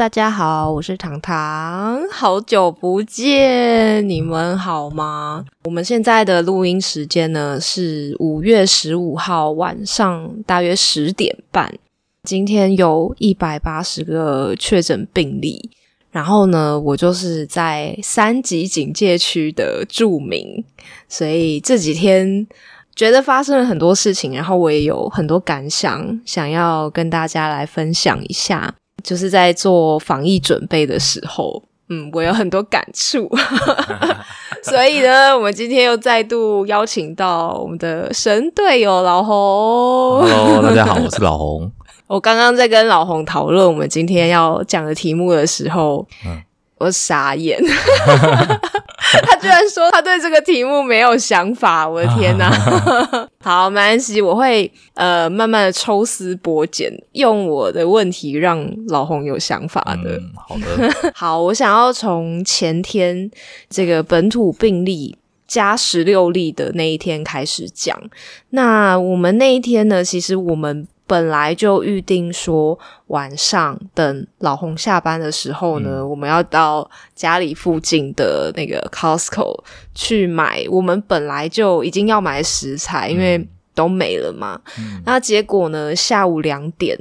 大家好，我是糖糖，好久不见，你们好吗？我们现在的录音时间呢是五月十五号晚上大约十点半。今天有一百八十个确诊病例，然后呢，我就是在三级警戒区的住民，所以这几天觉得发生了很多事情，然后我也有很多感想，想要跟大家来分享一下。就是在做防疫准备的时候，嗯，我有很多感触，所以呢，我们今天又再度邀请到我们的神队友老红。Hello，大家好，我是老红。我刚刚在跟老红讨论我们今天要讲的题目的时候，嗯我傻眼。他居然说他对这个题目没有想法，我的天哪！好，没关系，我会呃慢慢的抽丝剥茧，用我的问题让老洪有想法的。好的，好，我想要从前天这个本土病例加十六例的那一天开始讲。那我们那一天呢，其实我们。本来就预定说晚上等老洪下班的时候呢，我们要到家里附近的那个 Costco 去买我们本来就已经要买食材，因为都没了嘛。那结果呢，下午两点，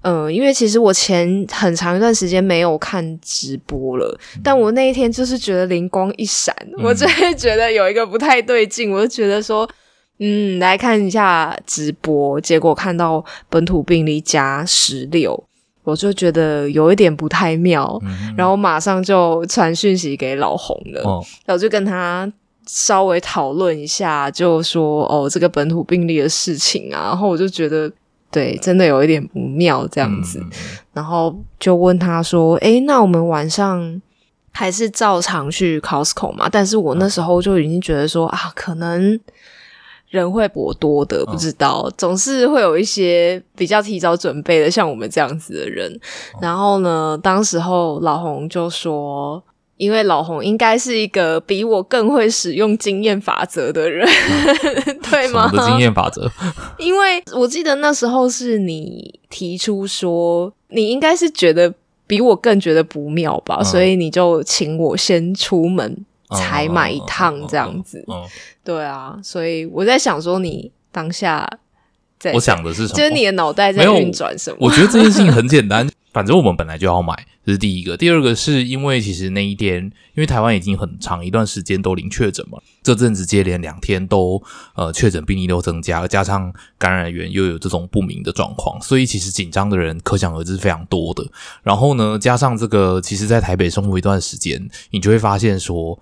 嗯，因为其实我前很长一段时间没有看直播了，但我那一天就是觉得灵光一闪，我真的觉得有一个不太对劲，我就觉得说。嗯，来看一下直播，结果看到本土病例加十六，我就觉得有一点不太妙，然后马上就传讯息给老红了，然后就跟他稍微讨论一下，就说哦，这个本土病例的事情啊，然后我就觉得对，真的有一点不妙这样子，然后就问他说，诶，那我们晚上还是照常去 Costco 嘛？但是我那时候就已经觉得说啊，可能。人会博多的，不知道，总是会有一些比较提早准备的，像我们这样子的人。然后呢，当时候老洪就说，因为老洪应该是一个比我更会使用经验法则的人，对吗？的经验法则？因为我记得那时候是你提出说，你应该是觉得比我更觉得不妙吧，所以你就请我先出门。才买一趟这样子，对啊，所以我在想说，你当下在，我想的是什么？就是你的脑袋在运转什么？我觉得这件事情很简单。反正我们本来就要买，这是第一个。第二个是因为其实那一天，因为台湾已经很长一段时间都零确诊嘛，这阵子接连两天都呃确诊病例都增加，加上感染源又有这种不明的状况，所以其实紧张的人可想而知非常多的。然后呢，加上这个，其实在台北生活一段时间，你就会发现说，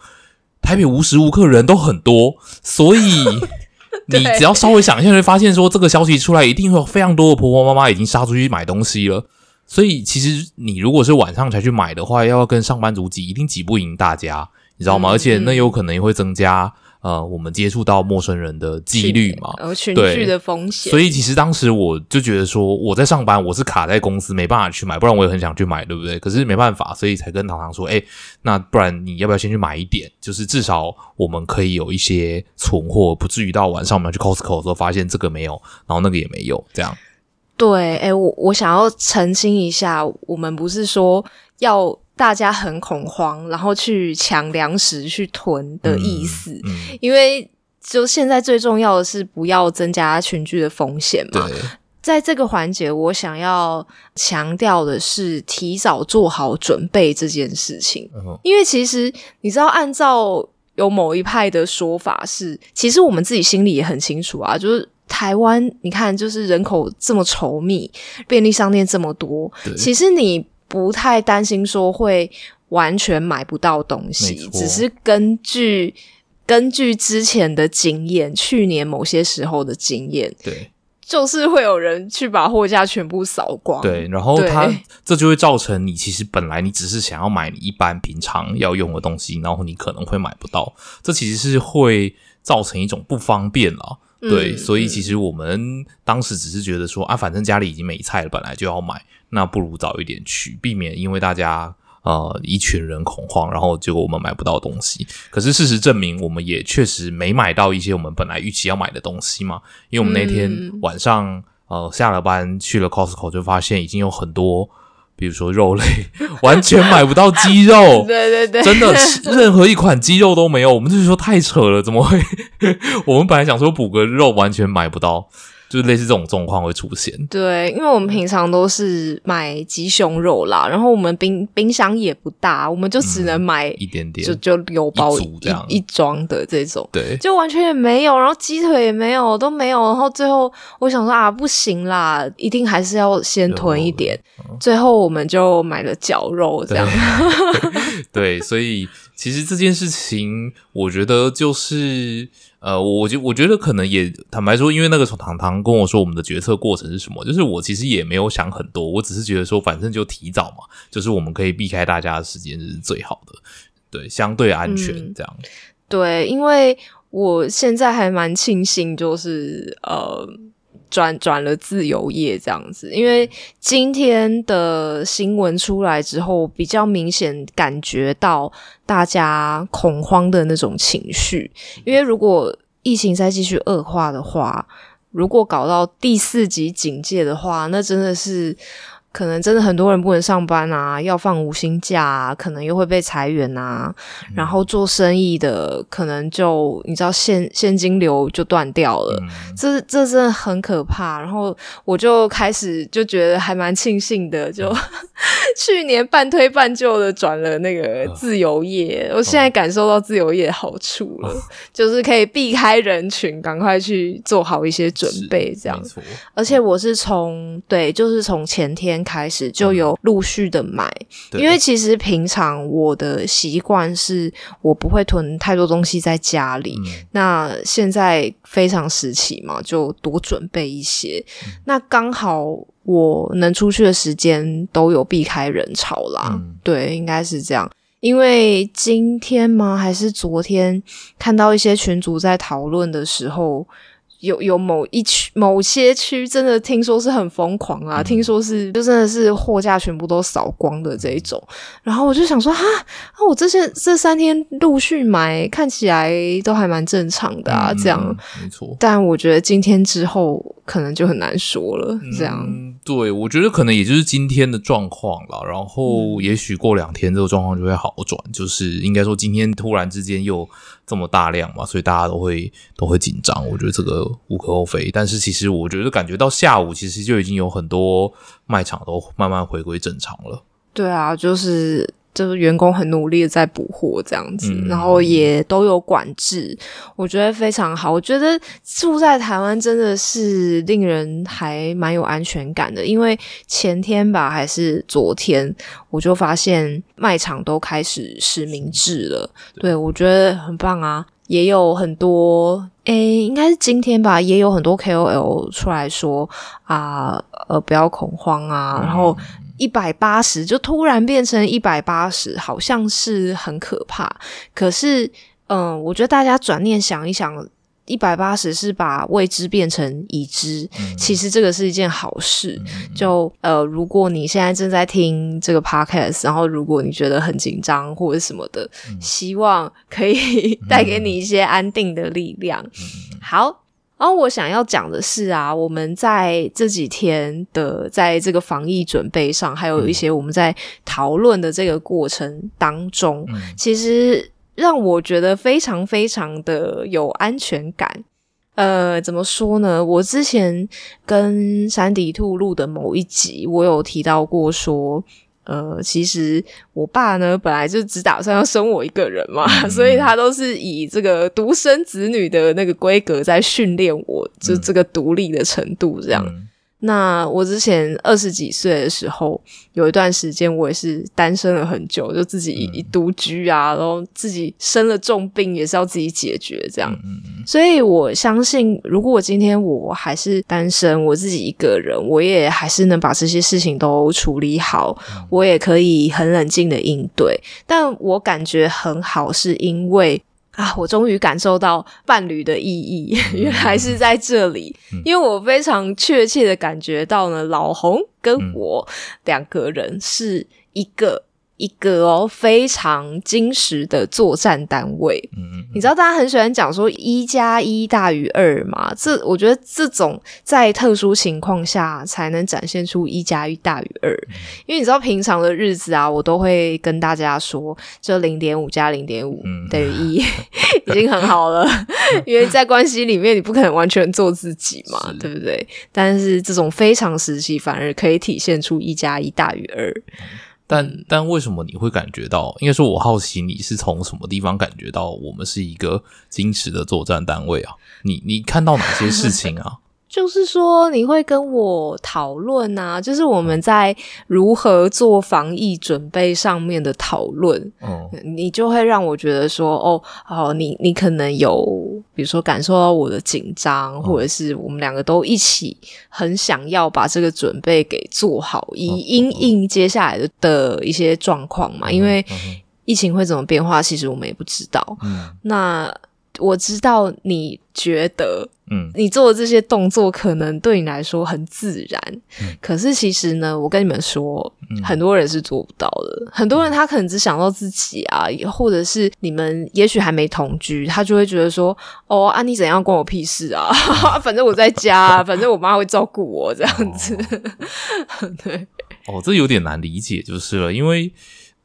台北无时无刻人都很多，所以 你只要稍微想一下，会发现说这个消息出来，一定会有非常多的婆婆妈妈已经杀出去买东西了。所以其实你如果是晚上才去买的话，要跟上班族挤，一定挤不赢大家，你知道吗？而且那有可能也会增加呃我们接触到陌生人的几率嘛，呃群聚的风险。所以其实当时我就觉得说，我在上班，我是卡在公司，没办法去买，不然我也很想去买，对不对？可是没办法，所以才跟糖糖说，哎，那不然你要不要先去买一点？就是至少我们可以有一些存货，不至于到晚上我们要去 Costco 的时候发现这个没有，然后那个也没有，这样。对，哎，我我想要澄清一下，我们不是说要大家很恐慌，然后去抢粮食去囤的意思，因为就现在最重要的是不要增加群聚的风险嘛。在这个环节，我想要强调的是提早做好准备这件事情，因为其实你知道，按照有某一派的说法是，其实我们自己心里也很清楚啊，就是。台湾，你看，就是人口这么稠密，便利商店这么多，其实你不太担心说会完全买不到东西，只是根据根据之前的经验，去年某些时候的经验，对，就是会有人去把货架全部扫光，对，然后它这就会造成你其实本来你只是想要买你一般平常要用的东西，然后你可能会买不到，这其实是会造成一种不方便了。对，所以其实我们当时只是觉得说啊，反正家里已经没菜了，本来就要买，那不如早一点去，避免因为大家呃一群人恐慌，然后结果我们买不到东西。可是事实证明，我们也确实没买到一些我们本来预期要买的东西嘛。因为我们那天晚上呃下了班去了 Costco，就发现已经有很多。比如说肉类，完全买不到鸡肉。对对对，真的任何一款鸡肉都没有。我们就是说太扯了，怎么会？我们本来想说补个肉，完全买不到。就是类似这种状况会出现。对，因为我们平常都是买鸡胸肉啦，然后我们冰冰箱也不大，我们就只能买一点点，就就有包一一装的这种。对，就完全也没有，然后鸡腿也没有，都没有。然后最后我想说啊，不行啦，一定还是要先囤一点。最后我们就买了绞肉，这样。对，所以其实这件事情，我觉得就是。呃，我就我觉得可能也坦白说，因为那个时候糖糖跟我说我们的决策过程是什么，就是我其实也没有想很多，我只是觉得说反正就提早嘛，就是我们可以避开大家的时间是最好的，对，相对安全这样。对，因为我现在还蛮庆幸，就是呃。转转了自由业这样子，因为今天的新闻出来之后，比较明显感觉到大家恐慌的那种情绪。因为如果疫情再继续恶化的话，如果搞到第四级警戒的话，那真的是。可能真的很多人不能上班啊，要放五星假，啊，可能又会被裁员啊。然后做生意的可能就你知道现现金流就断掉了，这这真的很可怕。然后我就开始就觉得还蛮庆幸的，就 去年半推半就的转了那个自由业，我现在感受到自由业好处了，就是可以避开人群，赶快去做好一些准备，这样。而且我是从对，就是从前天。开始就有陆续的买，因为其实平常我的习惯是我不会囤太多东西在家里。那现在非常时期嘛，就多准备一些。那刚好我能出去的时间都有避开人潮啦。对，应该是这样。因为今天吗？还是昨天看到一些群主在讨论的时候。有有某一区某些区真的听说是很疯狂啊，听说是就真的是货架全部都扫光的这一种，然后我就想说哈，那我这些这三天陆续买，看起来都还蛮正常的啊，这样没错。但我觉得今天之后可能就很难说了，这样。对，我觉得可能也就是今天的状况了，然后也许过两天这个状况就会好转，就是应该说今天突然之间又这么大量嘛，所以大家都会都会紧张，我觉得这个无可厚非。但是其实我觉得感觉到下午其实就已经有很多卖场都慢慢回归正常了。对啊，就是。就是员工很努力的在补货这样子，然后也都有管制，我觉得非常好。我觉得住在台湾真的是令人还蛮有安全感的，因为前天吧还是昨天，我就发现卖场都开始实名制了。对我觉得很棒啊，也有很多诶，应该是今天吧，也有很多 KOL 出来说啊，呃，不要恐慌啊，然后。一百八十就突然变成一百八十，好像是很可怕。可是，嗯，我觉得大家转念想一想，一百八十是把未知变成已知，其实这个是一件好事。就呃，如果你现在正在听这个 podcast，然后如果你觉得很紧张或者什么的，希望可以 带给你一些安定的力量。好。然后我想要讲的是啊，我们在这几天的在这个防疫准备上，还有一些我们在讨论的这个过程当中，其实让我觉得非常非常的有安全感。呃，怎么说呢？我之前跟山迪兔录的某一集，我有提到过说。呃，其实我爸呢，本来就只打算要生我一个人嘛，所以他都是以这个独生子女的那个规格在训练我，就这个独立的程度这样。那我之前二十几岁的时候，有一段时间我也是单身了很久，就自己独居啊，然后自己生了重病也是要自己解决这样。所以我相信，如果我今天我还是单身，我自己一个人，我也还是能把这些事情都处理好，我也可以很冷静的应对。但我感觉很好，是因为。啊！我终于感受到伴侣的意义，原来是在这里。因为我非常确切的感觉到呢，老红跟我两个人是一个一个哦非常精实的作战单位。嗯你知道大家很喜欢讲说一加一大于二嘛？这我觉得这种在特殊情况下才能展现出一加一大于二。因为你知道平常的日子啊，我都会跟大家说，就零点五加零点五嗯等于一，已经很好了。因为在关系里面，你不可能完全做自己嘛，对不对？但是这种非常时期反而可以体现出一加一大于二。但但为什么你会感觉到？应该说，我好奇你是从什么地方感觉到我们是一个矜持的作战单位啊？你你看到哪些事情啊？就是说，你会跟我讨论啊，就是我们在如何做防疫准备上面的讨论，嗯。你就会让我觉得说，哦，哦，你你可能有，比如说感受到我的紧张，或者是我们两个都一起很想要把这个准备给做好，以因应接下来的的一些状况嘛，因为嗯。疫情会怎么变化，其实我们也不知道。嗯。那我知道你觉得嗯你做的这些动作可能对你来说很自然，可是其实呢，我跟你们说，嗯很多人是做不到的。很多人他可能只想到自己啊，或者是你们也许还没同居，他就会觉得说，哦啊，你怎样关我屁事啊？反正我在家，反正我妈会照顾我这样子。对，哦，这有点难理解就是了，因为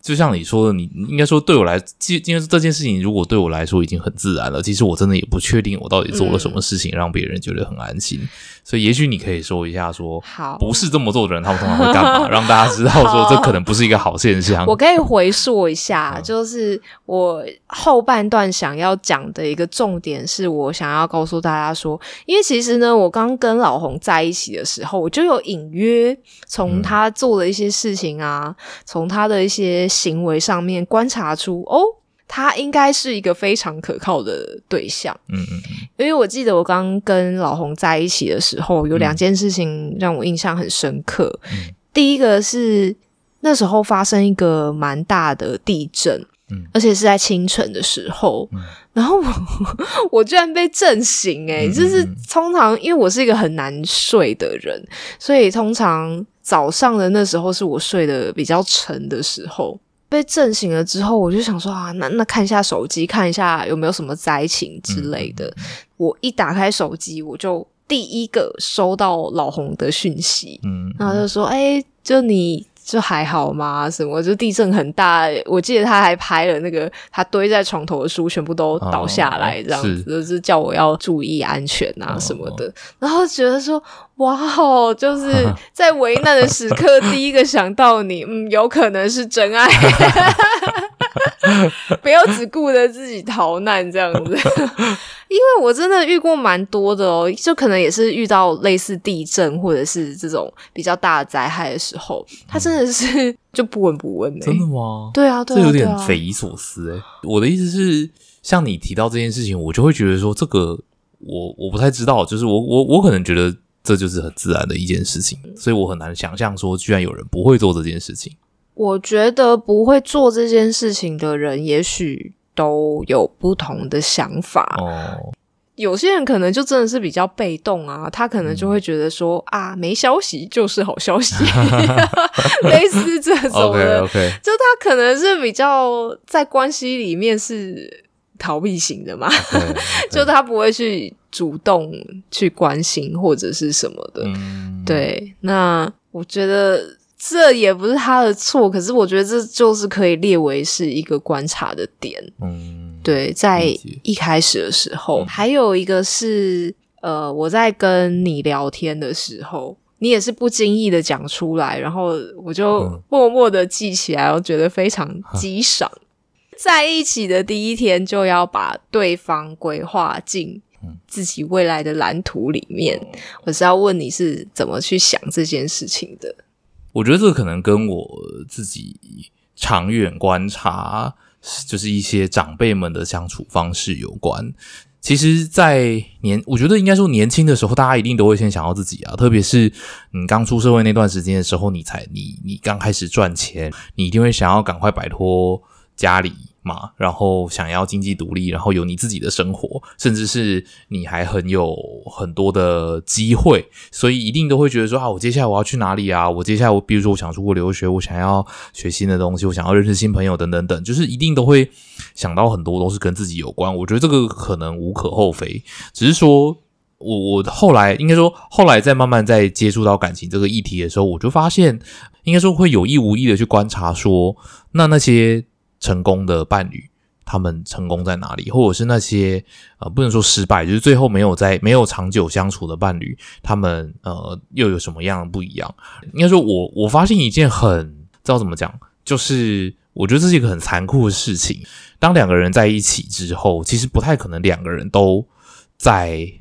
就像你说的，你你应该说对我来，今今天这件事情如果对我来说已经很自然了，其实我真的也不确定我到底做了什么事情让别人觉得很安心，所以也许你可以说一下说。好，不是这么做的人，他们通常会干嘛？让大家知道说这可能不是一个好现象。我可以回溯一嗯下，就是我后半段想要讲的一个重点，是我想要告诉大家说，因为其实呢，我刚跟老洪在一起的时候，我就有隐约从他做的一些事情啊，从他的一些行为上面观察出，哦，他应该是一个非常可靠的对象。嗯嗯因为我记得我刚跟老红在一起的时候，有两件事情让我印象很深刻。嗯第一个是那时候发生一个蛮大的地震，嗯而且是在清晨的时候，嗯然后我 我居然被震醒、欸，嗯就是通常因为我是一个很难睡的人，所以通常早上的那时候是我睡得比较沉的时候。被震醒了之后，我就想说啊，那那看一下手机，看一下有没有什么灾情之类的。我一打开手机，我就第一个收到老红的讯息，嗯然后就说：“哎、就你就还好吗？什么？就地震很大，我记得他还拍了那个他堆在床头的书全部都倒下来，哦这样子，是就是叫我要注意安全啊哦什么的。然后觉得说，哇哦，就是 在危难的时刻，第一个想到你，嗯，有可能是真爱。” 不要只顾着自己逃难这样子，因为我真的遇过蛮多的哦，就可能也是遇到类似地震或者是这种比较大的灾害的时候，他真的是 就不闻不问的、真的吗？对啊，对啊，这有点匪夷所思哎、我的意思是，像你提到这件事情，我就会觉得说，这个我我不太知道，就是我我我可能觉得这就是很自然的一件事情，所以我很难想象说，居然有人不会做这件事情。我觉得不会做这件事情的人，也许都有不同的想法。哦，有些人可能就真的是比较被动啊，他可能就会觉得说、啊，没消息就是好消息，类似这种的。就他可能是比较在关系里面是逃避型的嘛，就他不会去主动去关心或者是什么的。嗯，对，那我觉得这也不是他的错，可是我觉得这就是可以列为是一个观察的点。嗯，对，在一开始的时候，还有一个是呃，我在跟你聊天的时候。你也是不经意的讲出来，然后我就嗯默默的记起来，我觉得非常激赏。在一起的第一天就要把对方规划进嗯自己未来的蓝图里面，我是要问你是怎么去想这件事情的？我觉得这可能跟我自己长远观察，就是一些长辈们的相处方式有关。其实，在年，我觉得应该说年轻的时候，大家一定都会先想要自己啊，特别是你刚出社会那段时间的时候，你才你你刚开始赚钱，你一定会想要赶快摆脱家里嘛，然后想要经济独立，然后有你自己的生活，甚至是你还很有很多的机会，所以一定都会觉得说啊，我接下来我要去哪里啊？我接下来我比如说我想出国留学，我想要学新的东西，我想要认识新朋友等等等，就是一定都会想到很多都是跟自己有关。我觉得这个可能无可厚非，只是说我我后来应该说后来在慢慢在接触到感情这个议题的时候，我就发现应该说会有意无意的去观察说，那那些。成功的伴侣，他们成功在哪里？或者是那些呃，不能说失败，就是最后没有在没有长久相处的伴侣，他们呃又有什么样的不一样？应该说，我我发现一件很知道怎么讲，就是我觉得这是一个很残酷的事情。当两个人在一起之后，其实不太可能两个人都在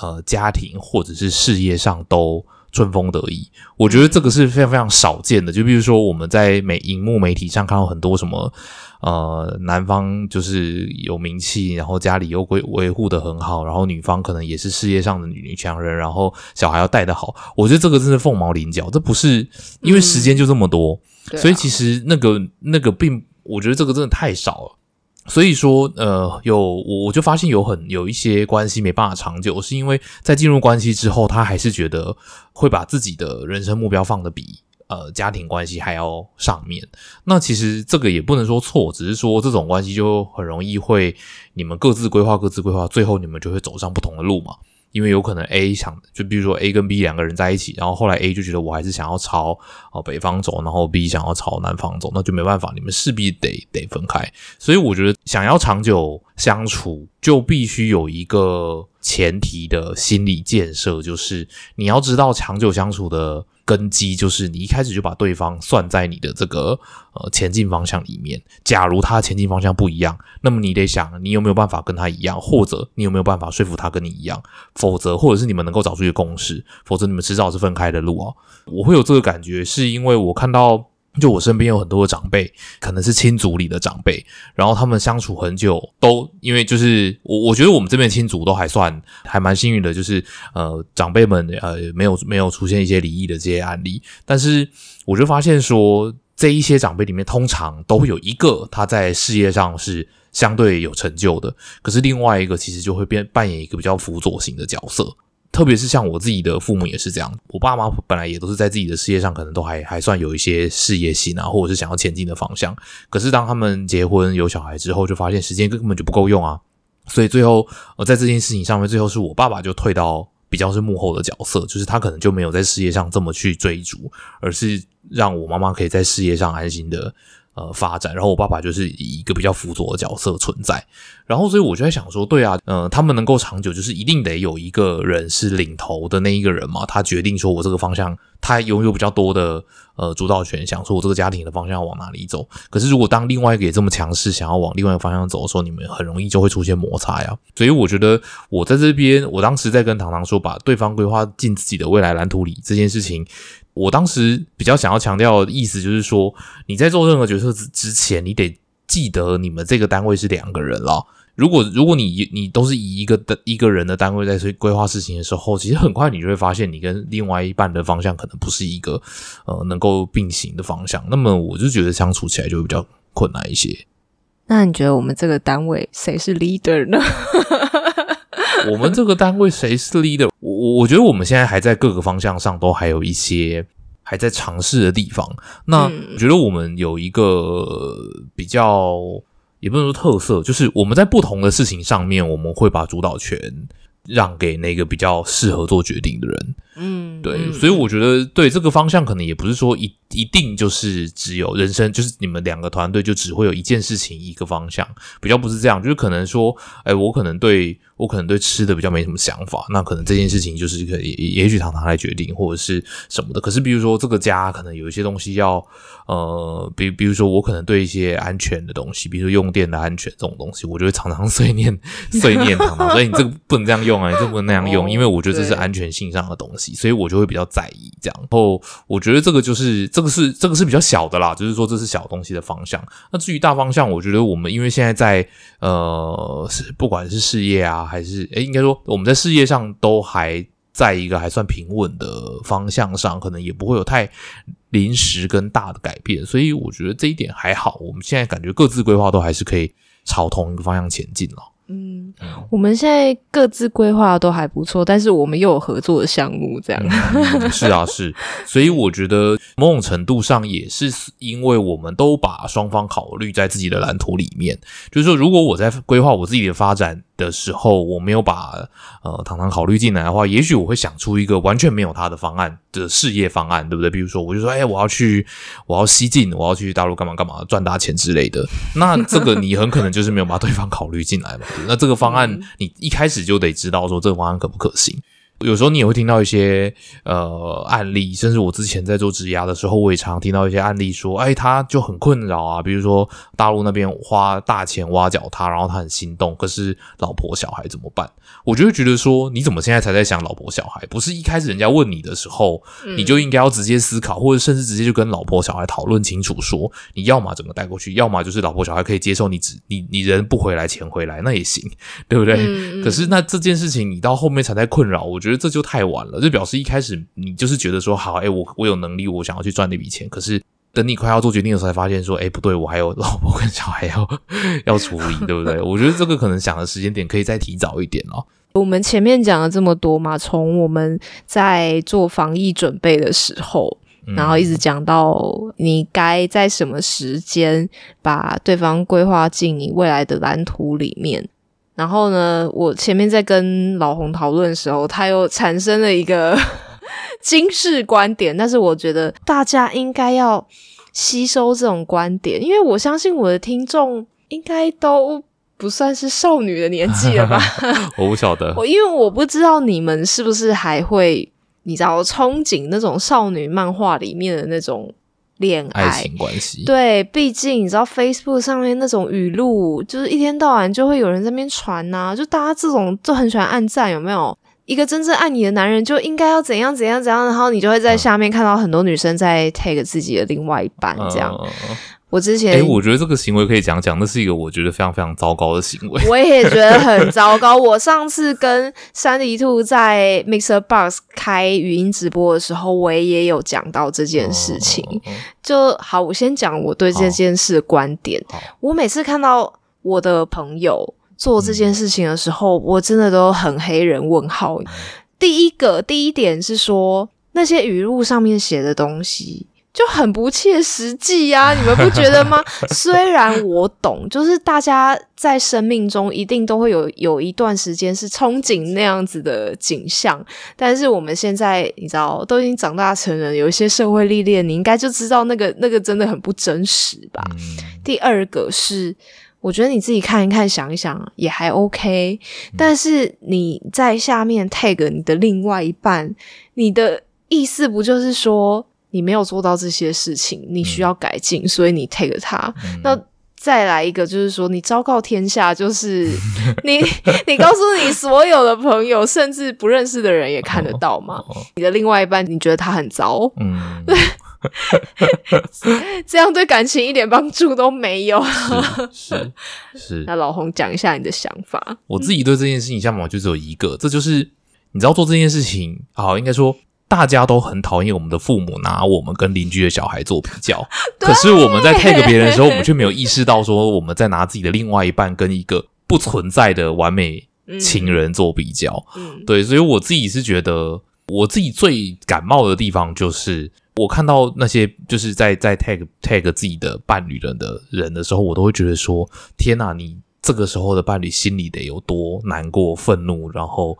呃家庭或者是事业上都。春风得意，我觉得这个是非常非常少见的。就比如说，我们在美荧幕媒体上看到很多什么，呃，男方就是有名气，然后家里又维维护的很好，然后女方可能也是事业上的女女强人，然后小孩要带的好。我觉得这个真是凤毛麟角，这不是因为时间就这么多，所以其实那个那个并，我觉得这个真的太少了。所以说，呃，有我我就发现有很有一些关系没办法长久，是因为在进入关系之后，他还是觉得会把自己的人生目标放的比呃家庭关系还要上面。那其实这个也不能说错，只是说这种关系就很容易会你们各自规划各自规划，最后你们就会走上不同的路嘛。因为有可能 A 想，就比如说 A 跟 B 两个人在一起，然后后来 A 就觉得我还是想要朝哦北方走，然后 B 想要朝南方走，那就没办法，你们势必得得分开。所以我觉得想要长久相处，就必须有一个前提的心理建设，就是你要知道长久相处的。根基就是你一开始就把对方算在你的这个呃前进方向里面。假如他前进方向不一样，那么你得想你有没有办法跟他一样，或者你有没有办法说服他跟你一样。否则，或者是你们能够找出一个公式，否则你们迟早是分开的路啊。我会有这个感觉，是因为我看到。就我身边有很多的长辈，可能是亲族里的长辈，然后他们相处很久，都因为就是我，我觉得我们这边亲族都还算还蛮幸运的，就是呃长辈们呃没有没有出现一些离异的这些案例，但是我就发现说这一些长辈里面，通常都会有一个他在事业上是相对有成就的，可是另外一个其实就会变扮演一个比较辅佐型的角色。特别是像我自己的父母也是这样，我爸妈本来也都是在自己的事业上，可能都还还算有一些事业心啊，或者是想要前进的方向。可是当他们结婚有小孩之后，就发现时间根本就不够用啊，所以最后呃在这件事情上面，最后是我爸爸就退到比较是幕后的角色，就是他可能就没有在事业上这么去追逐，而是让我妈妈可以在事业上安心的。呃，发展，然后我爸爸就是以一个比较辅佐的角色存在，然后所以我就在想说，对啊，呃，他们能够长久，就是一定得有一个人是领头的那一个人嘛，他决定说我这个方向，他拥有比较多的呃主导权，想说我这个家庭的方向要往哪里走。可是如果当另外一个也这么强势，想要往另外一个方向走的时候，你们很容易就会出现摩擦呀。所以我觉得我在这边，我当时在跟糖糖说，把对方规划进自己的未来蓝图里这件事情。我当时比较想要强调的意思就是说，你在做任何决策之之前，你得记得你们这个单位是两个人了。如果如果你你都是以一个的一个人的单位在去规划事情的时候，其实很快你就会发现，你跟另外一半的方向可能不是一个呃能够并行的方向。那么我就觉得相处起来就会比较困难一些。那你觉得我们这个单位谁是 leader 呢？我们这个单位谁是 leader？我我觉得我们现在还在各个方向上都还有一些还在尝试的地方。那我觉得我们有一个比较，也不能说特色，就是我们在不同的事情上面，我们会把主导权让给那个比较适合做决定的人。嗯，对，所以我觉得对这个方向，可能也不是说一一定就是只有人生，就是你们两个团队就只会有一件事情一个方向，比较不是这样，就是可能说，哎，我可能对。我可能对吃的比较没什么想法，那可能这件事情就是可以，也许常常来决定或者是什么的。可是比如说这个家可能有一些东西要，呃，比比如说我可能对一些安全的东西，比如说用电的安全这种东西，我就会常常碎念碎念常常，所以你这个不能这样用啊，你这不能那样用，因为我觉得这是安全性上的东西，所以我就会比较在意这样。然后我觉得这个就是这个是这个是比较小的啦，就是说这是小东西的方向。那至于大方向，我觉得我们因为现在在呃是不管是事业啊。还是诶，应该说我们在事业上都还在一个还算平稳的方向上，可能也不会有太临时跟大的改变，所以我觉得这一点还好。我们现在感觉各自规划都还是可以朝同一个方向前进了。嗯，我们现在各自规划都还不错，但是我们又有合作的项目，这样。嗯 是啊，是，所以我觉得某种程度上也是因为我们都把双方考虑在自己的蓝图里面，就是说，如果我在规划我自己的发展的时候，我没有把呃糖糖考虑进来的话，也许我会想出一个完全没有他的方案的事业方案，对不对？比如说，我就说，哎，我要去，我要西进，我要去大陆干嘛干嘛赚大钱之类的，那这个你很可能就是没有把对方考虑进来嘛。那这个方案你一开始就得知道说这个方案可不可行。有时候你也会听到一些呃案例，甚至我之前在做质押的时候，我也常听到一些案例说，哎，他就很困扰啊，比如说大陆那边花大钱挖角他，然后他很心动，可是老婆小孩怎么办？我就会觉得说，你怎么现在才在想老婆小孩？不是一开始人家问你的时候，你就应该要直接思考，或者甚至直接就跟老婆小孩讨论清楚，说你要么怎么带过去，要么就是老婆小孩可以接受你只你你人不回来，钱回来那也行，对不对？嗯嗯可是那这件事情你到后面才在困扰，我觉得这就太晚了，就表示一开始你就是觉得说好，哎，我我有能力，我想要去赚那笔钱，可是。等你快要做决定的时候，才发现说，哎，不对，我还有老婆跟小孩要 要处理，对不对？我觉得这个可能想的时间点可以再提早一点哦。我们前面讲了这么多嘛，从我们在做防疫准备的时候，嗯然后一直讲到你该在什么时间把对方规划进你未来的蓝图里面。然后呢，我前面在跟老洪讨论的时候，他又产生了一个 惊世观点，但是我觉得大家应该要吸收这种观点，因为我相信我的听众应该都不算是少女的年纪了吧。我不晓得，我因为我不知道你们是不是还会，你知道憧憬那种少女漫画里面的那种恋爱。爱情关系，对，毕竟你知道 Facebook 上面那种语录，就是一天到晚就会有人在那边传呐、就大家这种就很喜欢按赞，有没有？一个真正爱你的男人就应该要怎样怎样怎样，然后你就会在下面看到很多女生在 take 自己的另外一半这样。我之前哎、我觉得这个行为可以讲讲，那是一个我觉得非常非常糟糕的行为。我也觉得很糟糕。我上次跟山迪兔在 Mixer Box 开语音直播的时候，我也有讲到这件事情。就好，我先讲我对这件事的观点。我每次看到我的朋友做这件事情的时候，我真的都很黑人问号。第一个第一点是说，那些语录上面写的东西。就很不切实际呀、你们不觉得吗？虽然我懂，就是大家在生命中一定都会有有一段时间是憧憬那样子的景象，但是我们现在你知道都已经长大成人，有一些社会历练，你应该就知道那个那个真的很不真实吧。嗯第二个是，我觉得你自己看一看、想一想也还 OK，但是你在下面 tag 你的另外一半，你的意思不就是说你没有做到这些事情，你需要改进，所以你 take 他？嗯那再来一个，就是说你昭告天下，就是你你告诉你所有的朋友，甚至不认识的人也看得到吗？哦你的另外一半，你觉得他很糟，嗯，这样对感情一点帮助都没有。是是是，那老洪讲一下你的想法。我自己对这件事情想法就只有一个，这就是你知道做这件事情，好，应该说大家都很讨厌我们的父母拿我们跟邻居的小孩做比较，可是我们在 take 别人的时候，我们却没有意识到说我们在拿自己的另外一半跟一个不存在的完美情人做比较。嗯。对，所以我自己是觉得，我自己最感冒的地方就是，我看到那些就是在在 tag tag 自己的伴侣人的人的时候，我都会觉得说，天哪，你这个时候的伴侣心里得有多难过、愤怒，然后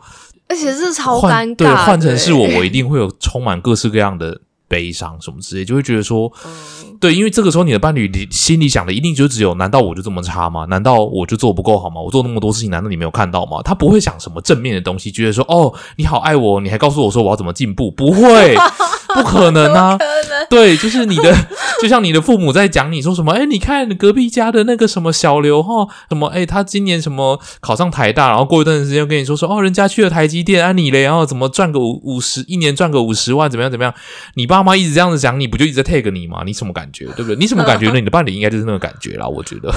而且是超尴尬的，对，换成是我，我一定会有充满各式各样的悲伤什么之类，就会觉得说，嗯，对，因为这个时候你的伴侣你心里想的一定就只有，难道我就这么差吗？难道我就做不够好吗？我做那么多事情，难道你没有看到吗？他不会想什么正面的东西，觉得说，哦，你好爱我，你还告诉我说我要怎么进步，不会，不可能啊！对，就是你的，就像你的父母在讲你说什么，哎，你看隔壁家的那个什么小刘哈，什么哎，他今年什么考上台大，然后过一段时间又跟你说说，哦，人家去了台积电，啊你嘞，然后怎么赚个五五十，一年赚个五十万，怎么样怎么样？你爸妈一直这样子讲你，不就一直在 take 你吗？你什么感觉，对不对？你什么感觉呢？你的伴侣应该就是那个感觉啦，我觉得。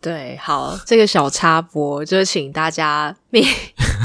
对，好，这个小插播就请大家明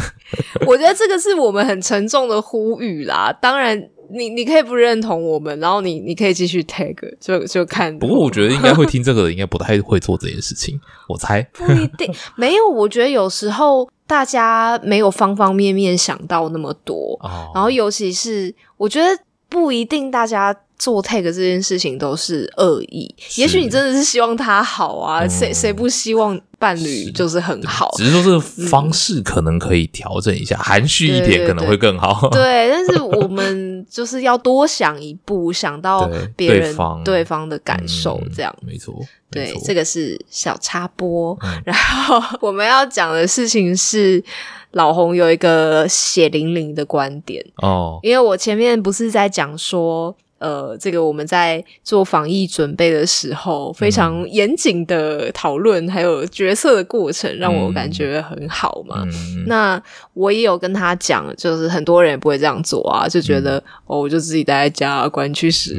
我觉得这个是我们很沉重的呼吁啦。当然，你你可以不认同我们，然后你你可以继续 tag，就就看。不过我觉得应该会听这个的，应该不太会做这件事情。我猜 不一定没有。我觉得有时候大家没有方方面面想到那么多，然后尤其是我觉得不一定大家。做 tag 这件事情都是恶意，也许你真的是希望他好啊，谁谁不希望伴侣就是很好？只是说这个方式可能可以调整一下，含蓄一点可能会更好。对，但是我们就是要多想一步，想到别人对方的感受，这样没错。对，这个是小插播。然后 我们要讲的事情是，老红有一个血淋淋的观点哦，因为我前面不是在讲说。呃，这个我们在做防疫准备的时候，非常严谨的讨论，还有决策的过程，让我感觉很好嘛。那我也有跟他讲，就是很多人也不会这样做啊，就觉得哦，我就自己待在家，关去死。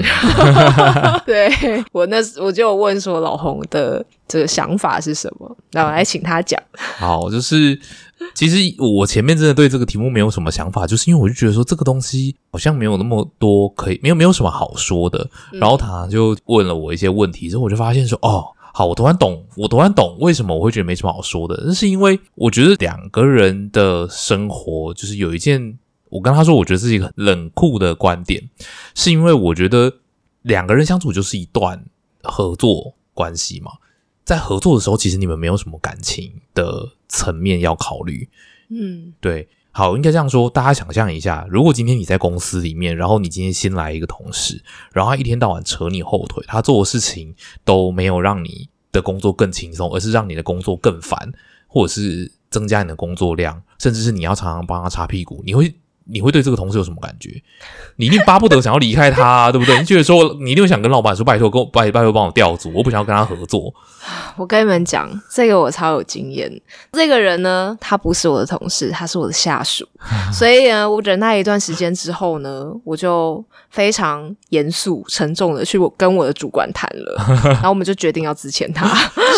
对我那我就问说，老红的这个想法是什么？那我来请他讲。好，就是。其实我前面真的对这个题目没有什么想法，就是因为我就觉得说这个东西好像没有那么多可以，没有没有什么好说的。然后他就问了我一些问题，之后我就发现说，哦，好，我突然懂，我突然懂为什么我会觉得没什么好说的。那是因为我觉得两个人的生活，就是有一件，我跟他说，我觉得是一个冷酷的观点，是因为我觉得两个人相处就是一段合作关系嘛。在合作的时候，其实你们没有什么感情的层面要考虑。嗯，对，好，应该这样说。大家想象一下，如果今天你在公司里面，然后你今天新来一个同事，然后他一天到晚扯你后腿，他做的事情都没有让你的工作更轻松，而是让你的工作更烦，或者是增加你的工作量，甚至是你要常常帮他擦屁股，你会。你会对这个同事有什么感觉？你一定巴不得想要离开他，对不对？你觉得说，你一定想跟老板说：“拜托，跟我拜拜托，帮我调组，我不想要跟他合作。”我跟你们讲，这个我超有经验。这个人呢，他不是我的同事，他是我的下属。所以呢，我忍耐一段时间之后呢，我就非常严肃、沉重的去跟我的主管谈了，然后我们就决定要支遣他。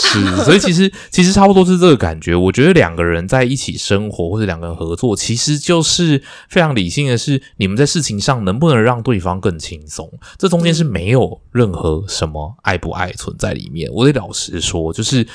是，所以其实其实差不多是这个感觉。我觉得两个人在一起生活，或者两个人合作，其实就是非常理性的是，你们在事情上能不能让对方更轻松？这中间是没有任何什么爱不爱存在里面。我得老实说，就是。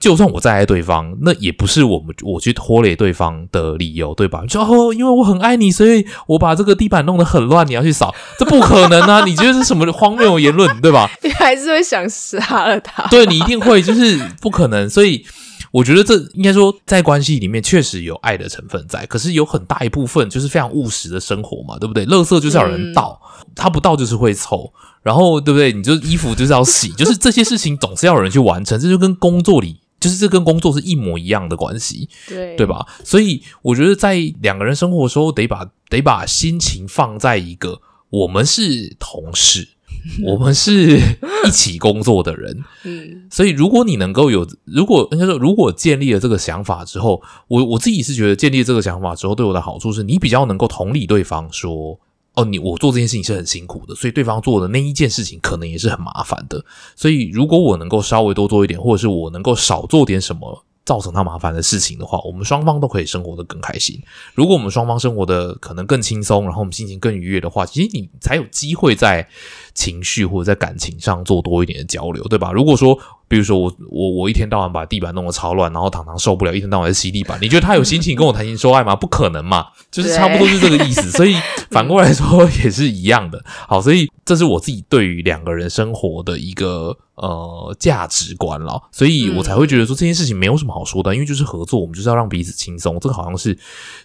就算我再爱对方，那也不是我们我去拖累对方的理由，对吧？就哦，因为我很爱你，所以我把这个地板弄得很乱，你要去扫，这不可能啊！你觉得是什么荒谬言论，对吧？你还是会想杀了他？对你一定会，就是不可能。所以我觉得这应该说，在关系里面确实有爱的成分在，可是有很大一部分就是非常务实的生活嘛，对不对？垃圾就是要人倒，他不到就是会臭。然后对不对？你就衣服就是要洗，就是这些事情总是要有人去完成，这就跟工作里，就是这跟工作是一模一样的关系，对对吧？所以我觉得在两个人生活的时候，得把得把心情放在一个我们是同事，我们是一起工作的人，嗯。所以如果你能够有，如果应该说，如果建立了这个想法之后，我我自己是觉得建立这个想法之后，对我的好处是你比较能够同理对方说。哦，你我做这件事情是很辛苦的，所以对方做的那一件事情可能也是很麻烦的。所以如果我能够稍微多做一点，或者是我能够少做点什么造成他麻烦的事情的话，我们双方都可以生活的更开心。如果我们双方生活的可能更轻松，然后我们心情更愉悦的话，其实你才有机会在情绪或者在感情上做多一点的交流，对吧？如果说，比如说我我我一天到晚把地板弄得超乱，然后糖糖受不了，一天到晚在吸地板。你觉得他有心情跟我谈情说爱吗？不可能嘛，就是差不多是这个意思。所以反过来说也是一样的。好，所以这是我自己对于两个人生活的一个呃价值观了，所以我才会觉得说这件事情没有什么好说的，因为就是合作，我们就是要让彼此轻松，这个好像是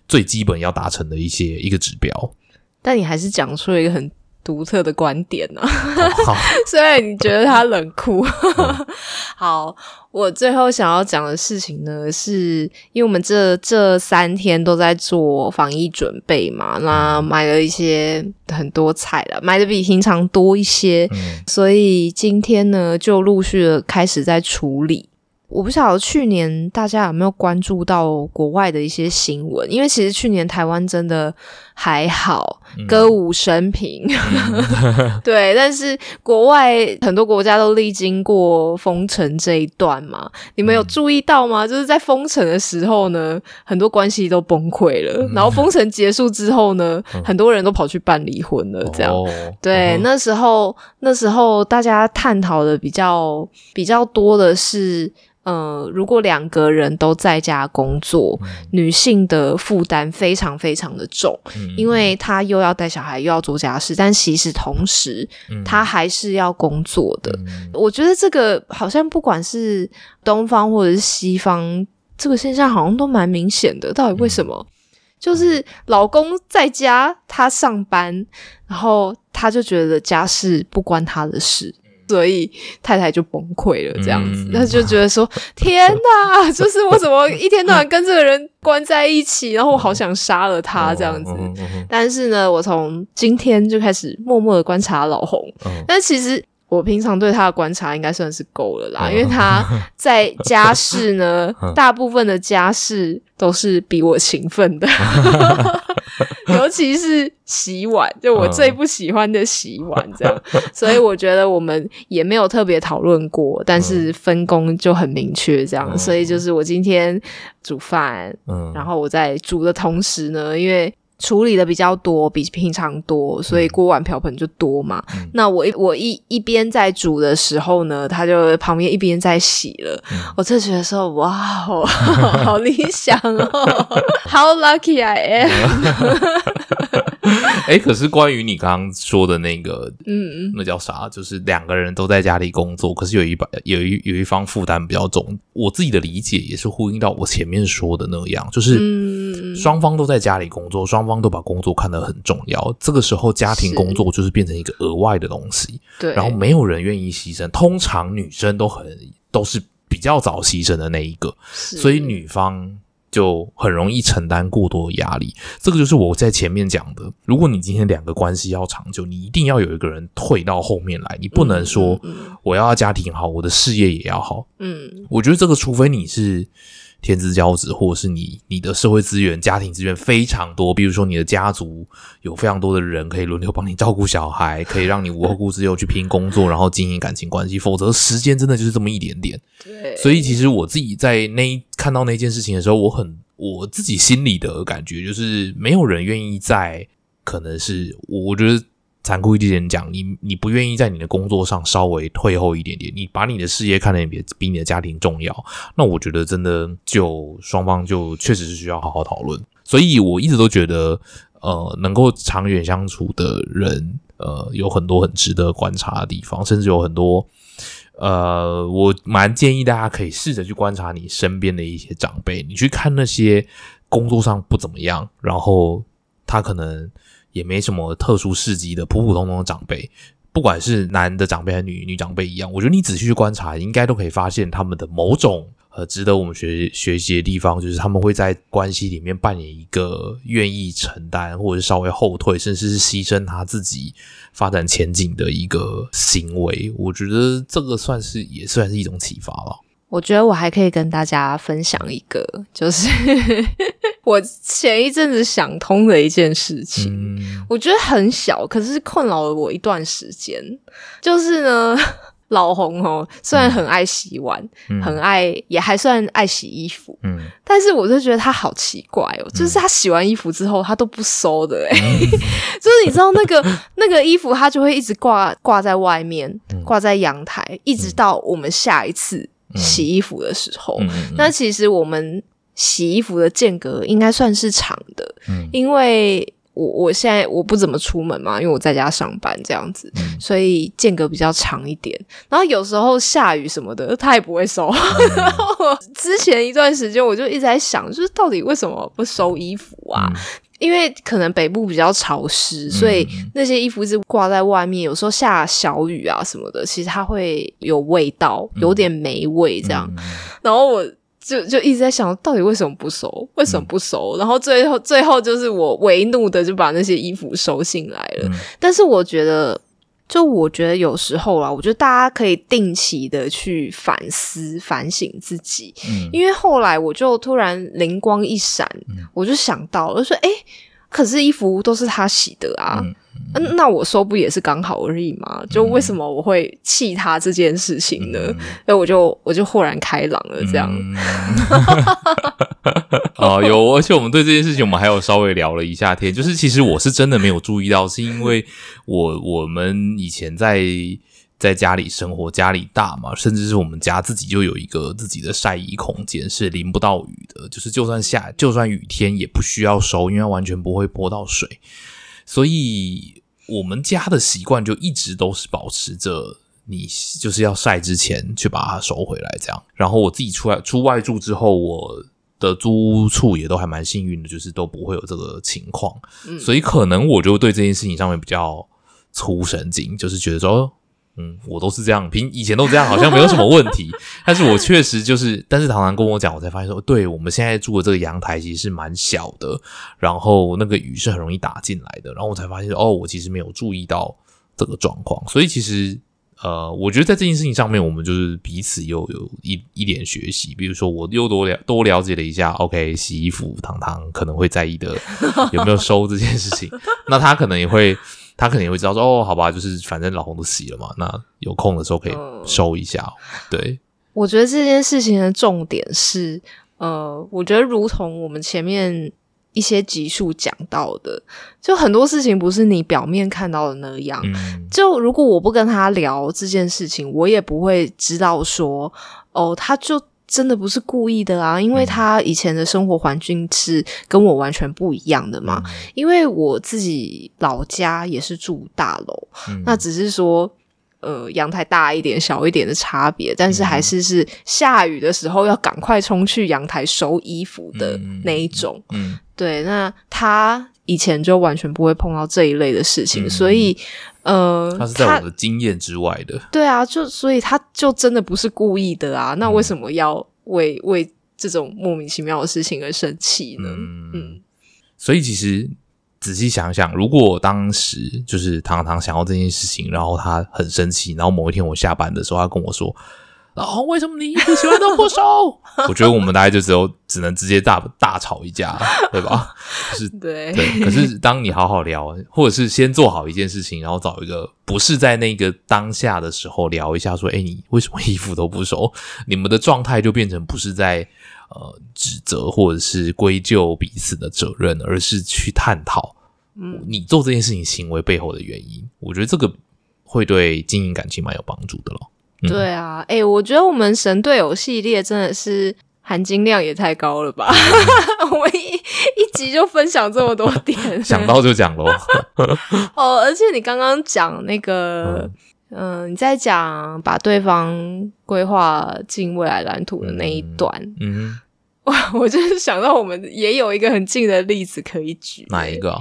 最基本要达成的一些一个指标。但你还是讲出了一个很。独特的观点呢？虽然你觉得他冷酷，好，我最后想要讲的事情呢，是因为我们这这三天都在做防疫准备嘛，那买了一些很多菜了，买的比平常多一些，所以今天呢就陆续的开始在处理。我不晓得去年大家有没有关注到国外的一些新闻，因为其实去年台湾真的。还好，歌舞升平。对，但是国外很多国家都历经过封城这一段嘛，你们有注意到吗？就是在封城的时候呢，很多关系都崩溃了，然后封城结束之后呢，很多人都跑去办离婚了。这样，对，那时候那时候大家探讨的比较比较多的是。呃，如果两个人都在家工作，女性的负担非常非常的重，因为他又要带小孩，又要做家事，但其实同时他还是要工作的。我觉得这个好像不管是东方或者是西方，这个现象好像都蛮明显的。到底为什么？就是老公在家，他上班，然后他就觉得家事不关他的事。所以太太就崩溃了，这样子，他就觉得说：“天哪，就是我怎么一天到晚跟这个人关在一起，然后我好想杀了他这样子。”但是呢，我从今天就开始默默的观察老红，但其实我平常对他的观察应该算是够了啦，因为他在家事呢，大部分的家事都是比我勤奋的。尤其是洗碗，就我最不喜欢的洗碗，这样，所以我觉得我们也没有特别讨论过，但是分工就很明确，这样，所以就是我今天煮饭，嗯，然后我在煮的同时呢，因为。处理的比较多，比平常多，所以锅碗瓢盆就多嘛。那我一我一一边在煮的时候呢，他就旁边一边在洗了。我这觉得说，哇，好理想哦，How lucky I am！哎，可是关于你刚刚说的那个，嗯，那叫啥？就是两个人都在家里工作，可是有一把有一有一方负担比较重。我自己的理解也是呼应到我前面说的那样，就是双方都在家里工作，双方都把工作看得很重要。这个时候，家庭工作就是变成一个额外的东西。对，然后没有人愿意牺牲，通常女生都很都是比较早牺牲的那一个，所以女方。就很容易承担过多的压力，这个就是我在前面讲的。如果你今天两个关系要长久，你一定要有一个人退到后面来，你不能说我要家庭好，我的事业也要好。嗯，我觉得这个，除非你是。天之骄子，或者是你你的社会资源、家庭资源非常多，比如说你的家族有非常多的人可以轮流帮你照顾小孩，可以让你无后顾之忧去拼工作，然后经营感情关系。否则，时间真的就是这么一点点。对，所以其实我自己在那看到那件事情的时候，我很我自己心里的感觉就是，没有人愿意在，可能是我觉得。残酷一点讲，你你不愿意在你的工作上稍微退后一点点，你把你的事业看得比比你的家庭重要，那我觉得真的就双方就确实是需要好好讨论。所以我一直都觉得，呃，能够长远相处的人，呃，有很多很值得观察的地方，甚至有很多，呃，我蛮建议大家可以试着去观察你身边的一些长辈，你去看那些工作上不怎么样，然后他可能。也没什么特殊事迹的普普通通的长辈，不管是男的长辈还是女女长辈一样，我觉得你仔细去观察，应该都可以发现他们的某种呃值得我们学学习的地方，就是他们会在关系里面扮演一个愿意承担或者是稍微后退，甚至是牺牲他自己发展前景的一个行为。我觉得这个算是也算是一种启发了。我觉得我还可以跟大家分享一个，就是 我前一阵子想通的一件事情。我觉得很小，可是困扰了我一段时间。就是呢，老红哦，虽然很爱洗碗，很爱，也还算爱洗衣服，嗯，但是我就觉得他好奇怪哦，就是他洗完衣服之后，他都不收的，哎，就是你知道那个那个衣服，他就会一直挂挂在外面，挂在阳台，一直到我们下一次。洗衣服的时候，那其实我们洗衣服的间隔应该算是长的，因为我我现在我不怎么出门嘛，因为我在家上班这样子，所以间隔比较长一点。然后有时候下雨什么的，他也不会收。然后之前一段时间，我就一直在想，就是到底为什么不收衣服啊？因为可能北部比较潮湿，所以那些衣服是挂在外面。有时候下小雨啊什么的，其实它会有味道，有点霉味这样。然后我就就一直在想，到底为什么不收？为什么不收？然后最后最后就是我为怒的就把那些衣服收进来了。但是我觉得。就我觉得有时候啊，我觉得大家可以定期的去反思、反省自己。嗯，因为后来我就突然灵光一闪，我就想到，我说：“哎可是衣服都是他洗的啊，嗯嗯，那我收不也是刚好而已吗？就为什么我会气他这件事情呢？所以我就我就豁然开朗了，这样。嗯 哦，有，而且我们对这件事情，我们还有稍微聊了一下天。就是其实我是真的没有注意到，是因为我我们以前在在家里生活，家里大嘛，甚至是我们家自己就有一个自己的晒衣空间，是淋不到雨的。就是就算下就算雨天也不需要收，因为完全不会泼到水。所以我们家的习惯就一直都是保持着。你就是要晒之前去把它收回来，这样。然后我自己出来出外住之后，我的租屋处也都还蛮幸运的，就是都不会有这个情况。所以可能我就对这件事情上面比较粗神经，就是觉得说，嗯，我都是这样，平以前都这样，好像没有什么问题。但是我确实就是，但是唐唐跟我讲，我才发现说，对我们现在住的这个阳台其实是蛮小的，然后那个雨是很容易打进来的。然后我才发现，哦，我其实没有注意到这个状况，所以其实。呃，我觉得在这件事情上面，我们就是彼此又有一一点学习。比如说，我又多了多了解了一下，OK，洗衣服，糖糖可能会在意的有没有收这件事情。那他可能也会，他肯定也会知道说，哦，好吧，就是反正老公都洗了嘛，那有空的时候可以收一下。对，我觉得这件事情的重点是，呃，我觉得如同我们前面。一些集数讲到的，就很多事情不是你表面看到的那样。就如果我不跟他聊这件事情，我也不会知道说，哦，他就真的不是故意的啊，因为他以前的生活环境是跟我完全不一样的嘛。因为我自己老家也是住大楼，那只是说。呃，阳台大一点、小一点的差别，但是还是是下雨的时候要赶快冲去阳台收衣服的那一种。嗯，对。那他以前就完全不会碰到这一类的事情，所以呃，他是在我的经验之外的。对啊，就所以他就真的不是故意的啊。那为什么要为为这种莫名其妙的事情而生气呢？嗯，所以其实。仔细想想，如果当时就是糖糖想要这件事情，然后他很生气，然后某一天我下班的时候，他跟我说：“老红，为什么你衣服洗完都不收？” 我觉得我们大概就只有只能直接大大吵一架，对吧？就是对对。可是当你好好聊，或者是先做好一件事情，然后找一个不是在那个当下的时候聊一下，说：“哎，你为什么衣服都不收？”你们的状态就变成不是在。呃，指责或者是归咎彼此的责任，而是去探讨，嗯，你做这件事情行为背后的原因。我觉得这个会对经营感情蛮有帮助的咯。对啊，哎，我觉得我们神队友系列真的是含金量也太高了吧！我一一集就分享这么多点，想到就讲喽。哦，而且你刚刚讲那个。嗯，你在讲把对方规划进未来蓝图的那一段，嗯，哇，我就是想到我们也有一个很近的例子可以举，哪一个？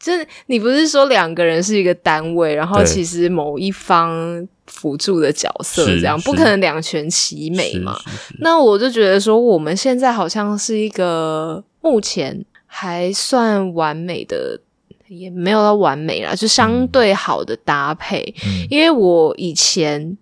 就是你不是说两个人是一个单位，然后其实某一方辅助的角色这样，不可能两全其美嘛？那我就觉得说，我们现在好像是一个目前还算完美的。也没有到完美啦，就相对好的搭配。因为我以前。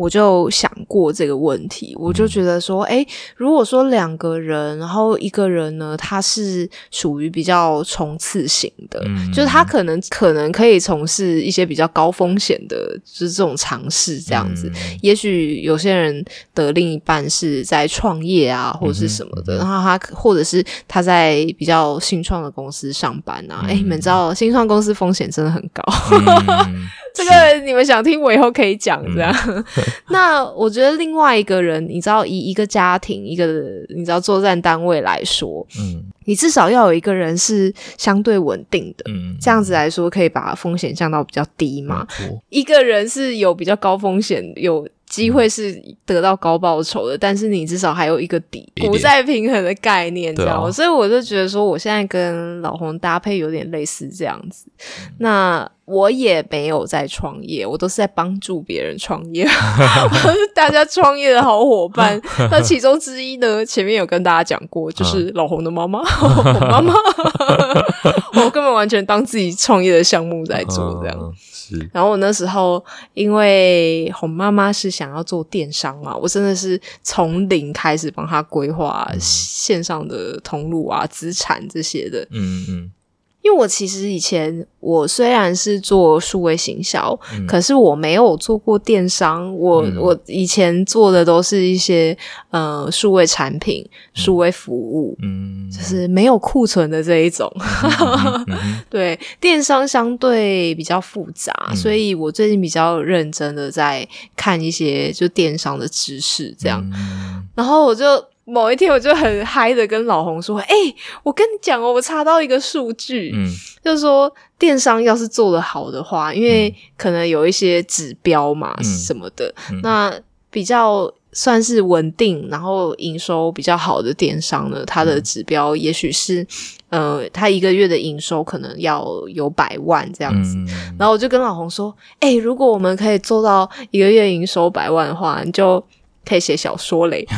我就想过这个问题，我就觉得说，哎，如果说两个人，然后一个人呢，他是属于比较冲刺型的，就是他可能可能可以从事一些比较高风险的，就是这种尝试这样子。也许有些人的另一半是在创业啊，或者是什么的，然后他或者是他在比较新创的公司上班啊。哎，你们知道新创公司风险真的很高。这个你们想听，我以后可以讲这样。那我觉得另外一个人，你知道，以一个家庭、一个你知道作战单位来说，嗯，你至少要有一个人是相对稳定的，嗯，这样子来说可以把风险降到比较低嘛。一个人是有比较高风险有。机会是得到高报酬的，但是你至少还有一个底，股债平衡的概念，知道吗？所以我就觉得说，我现在跟老洪搭配有点类似这样子。那我也没有在创业，我都是在帮助别人创业，我 是大家创业的好伙伴。那其中之一呢，前面有跟大家讲过，就是老洪的妈妈，妈妈，我根本完全当自己创业的项目在做，这样。然后我那时候，因为红妈妈是想要做电商嘛，我真的是从零开始帮她规划线上的通路啊、资产这些的。嗯嗯。因为我其实以前我虽然是做数位行销，嗯可是我没有做过电商。我、嗯我以前做的都是一些呃数位产品、数位服务，嗯，就是没有库存的这一种。对，电商相对比较复杂，嗯所以我最近比较认真的在看一些就电商的知识，这样。嗯然后我就某一天我就很嗨的跟老红说：“哎、我跟你讲哦，我查到一个数据，嗯。就是说电商要是做得好的话，因为可能有一些指标嘛、嗯。什么的，嗯。那比较算是稳定，然后营收比较好的电商呢，它嗯。的指标也许是、呃，它一个月的营收可能要有百万这样子。嗯。然后我就跟老红说：“哎、如果我们可以做到一个月营收百万的话，你就可以写小说嘞。”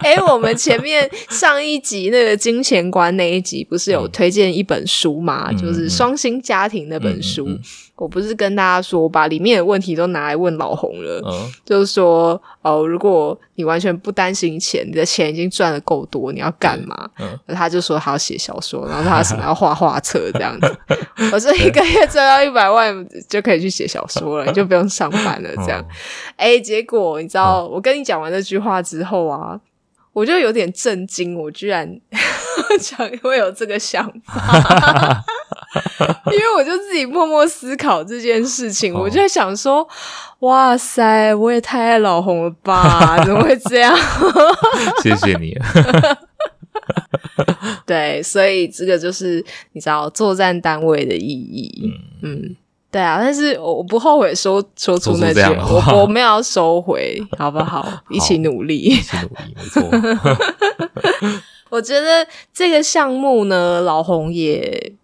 哎、我们前面上一集那个金钱观那一集不是有推荐一本书吗？嗯就是《双薪家庭》那本书。嗯嗯我不是跟大家说，我把里面的问题都拿来问老红了，嗯就是说，哦，如果你完全不担心钱，你的钱已经赚的够多，你要干嘛？嗯他就说他要写小说，然后他什么要画画册这样子。我说一个月赚到一百万就可以去写小说了，你就不用上班了。这样，哦哎、结果你知道，我跟你讲完这句话之后啊，我就有点震惊，我居然 讲会有这个想法，因为我就自己默默思考这件事情，哦我就在想说，哇塞，我也太爱老红了吧？怎么会这样？谢谢你，对，所以这个就是你知道作战单位的意义。嗯对啊，但是我我不后悔说说出那句说出这样的话，话我我没有要收回，好不好？一起努力。一起努力，没错。我觉得这个项目呢，老红也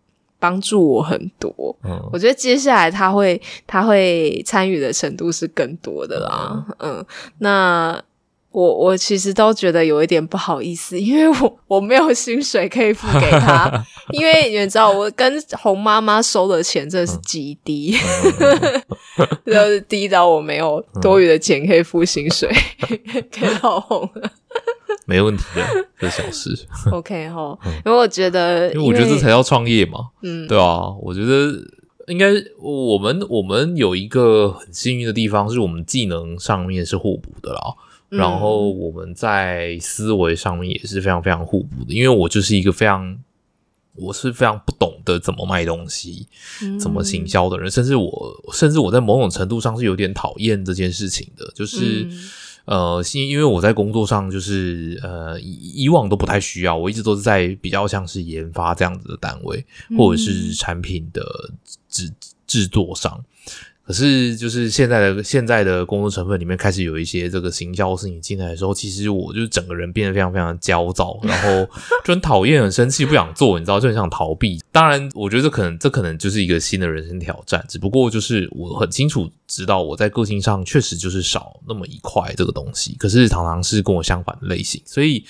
帮助我很多。嗯我觉得接下来他会他会参与的程度是更多的啦。嗯，那我我其实都觉得有一点不好意思，因为我我没有薪水可以付给他，因为你知道我跟红妈妈收的钱真的是极低，就是低到我没有多余的钱可以付薪水 给老红了。没问题的，这小事。OK 哈，因为我觉得，因为我觉得这才叫创业嘛，嗯对啊，我觉得应该我们我们有一个很幸运的地方，是我们技能上面是互补的啦。嗯然后我们在思维上面也是非常非常互补的，因为我就是一个非常，我是非常不懂得怎么卖东西、怎么行销的人，甚至我甚至我在某种程度上是有点讨厌这件事情的，就是。嗯呃，因因为我在工作上就是呃以以往都不太需要，我一直都是在比较像是研发这样子的单位，或者是产品的制制作上。可是，就是现在的现在的工作成分里面开始有一些这个行销事情进来的时候，其实我就是整个人变得非常非常焦躁，然后就很讨厌、很生气，不想做，你知道，就很想逃避。当然，我觉得这可能这可能就是一个新的人生挑战，只不过就是我很清楚知道我在个性上确实就是少那么一块这个东西，可是常常是跟我相反的类型，所以。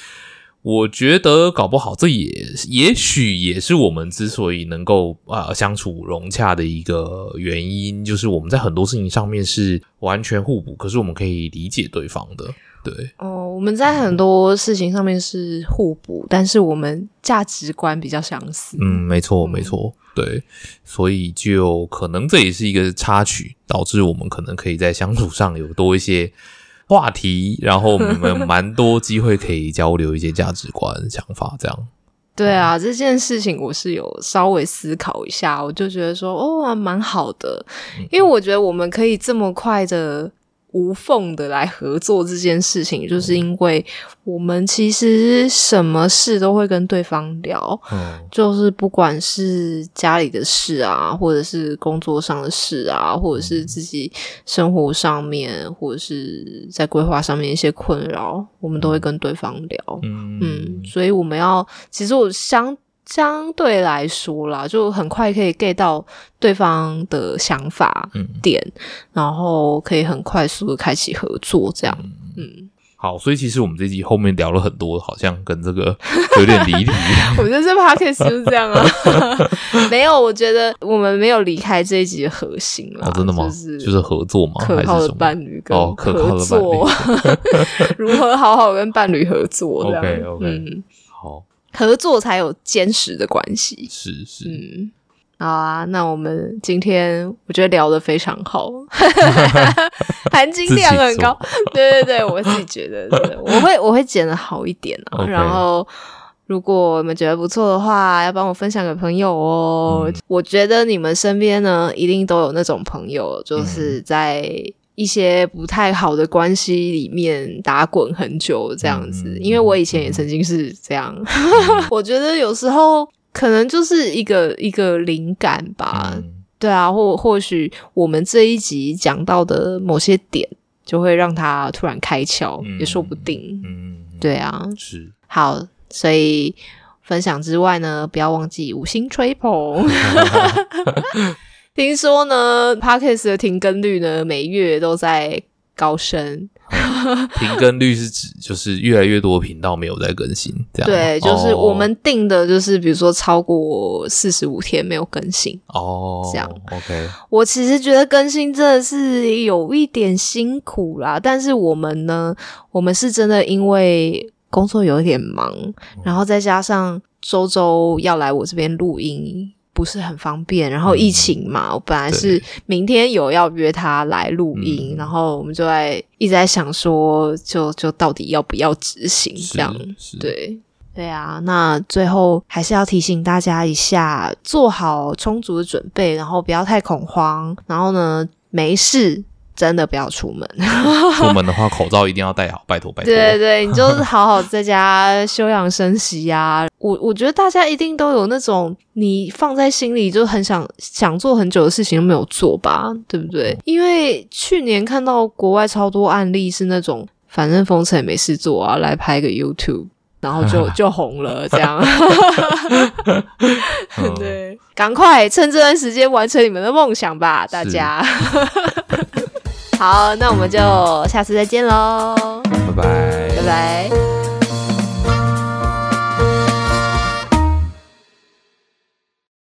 我觉得搞不好，这也也许也是我们之所以能够啊、呃相处融洽的一个原因，就是我们在很多事情上面是完全互补，可是我们可以理解对方的。对，哦，我们在很多事情上面是互补，但是我们价值观比较相似。嗯，没错，没错，对，所以就可能这也是一个插曲，导致我们可能可以在相处上有多一些话题，然后我们有蛮多机会可以交流一些价值观、想法，这样。对啊，这件事情我是有稍微思考一下，我就觉得说，哦，还蛮好的，因为我觉得我们可以这么快的无缝的来合作这件事情，就是因为我们其实什么事都会跟对方聊，嗯就是不管是家里的事啊，或者是工作上的事啊，或者是自己生活上面，或者是在规划上面一些困扰，我们都会跟对方聊。嗯。嗯，所以我们要，其实我相相对来说啦，就很快可以 get 到对方的想法嗯点，然后可以很快速的开启合作，这样。嗯，好，所以其实我们这集后面聊了很多，好像跟这个有点离题。我觉得这 podcast 就是这样啊。没有，我觉得我们没有离开这一集的核心了。哦，真的吗？就是就是合作吗？可靠的？伴侣跟哦可靠的合作，如何好好跟伴侣合作这样 OK，OK 嗯，好，合作才有坚实的关系。是是，嗯，好啊，那我们今天我觉得聊得非常好，含金量很高。对对对，我自己觉得，对我会我会剪的好一点啊。然后，如果你们觉得不错的话，要帮我分享给朋友哦。嗯我觉得你们身边呢，一定都有那种朋友，就是嗯在。一些不太好的关系里面打滚很久这样子，嗯因为我以前也曾经是这样。我觉得有时候可能就是一个一个灵感吧，嗯对啊，或或许我们这一集讲到的某些点，就会让他突然开窍，嗯也说不定。嗯，对啊，是，好，所以分享之外呢，不要忘记五星吹捧。听说呢 p a r k e s 的停更率呢，每月都在高升。停更率是指就是越来越多频道没有在更新，这样对，就是哦我们定的，就是比如说超过四十五天没有更新。哦，这样 OK，我其实觉得更新真的是有一点辛苦啦，但是我们呢，我们是真的因为工作有一点忙，然后再加上周周要来我这边录音。不是很方便，然后疫情嘛，我本来是明天有要约他来录音，嗯然后我们就在一直在想说，就就到底要不要执行这样？对对啊，那最后还是要提醒大家一下，做好充足的准备，然后不要太恐慌，然后呢，没事。真的不要出门，出门的话口罩一定要戴好，拜托拜托。对对，你就是好好在家休养生息呀、我我觉得大家一定都有那种你放在心里就很想想做很久的事情都没有做吧，对不对？因为去年看到国外超多案例是那种，反正封城也没事做啊，来拍个 YouTube。然后就 就红了，这样。嗯对，赶快趁这段时间完成你们的梦想吧，大家。好，那我们就下次再见喽，拜拜拜拜。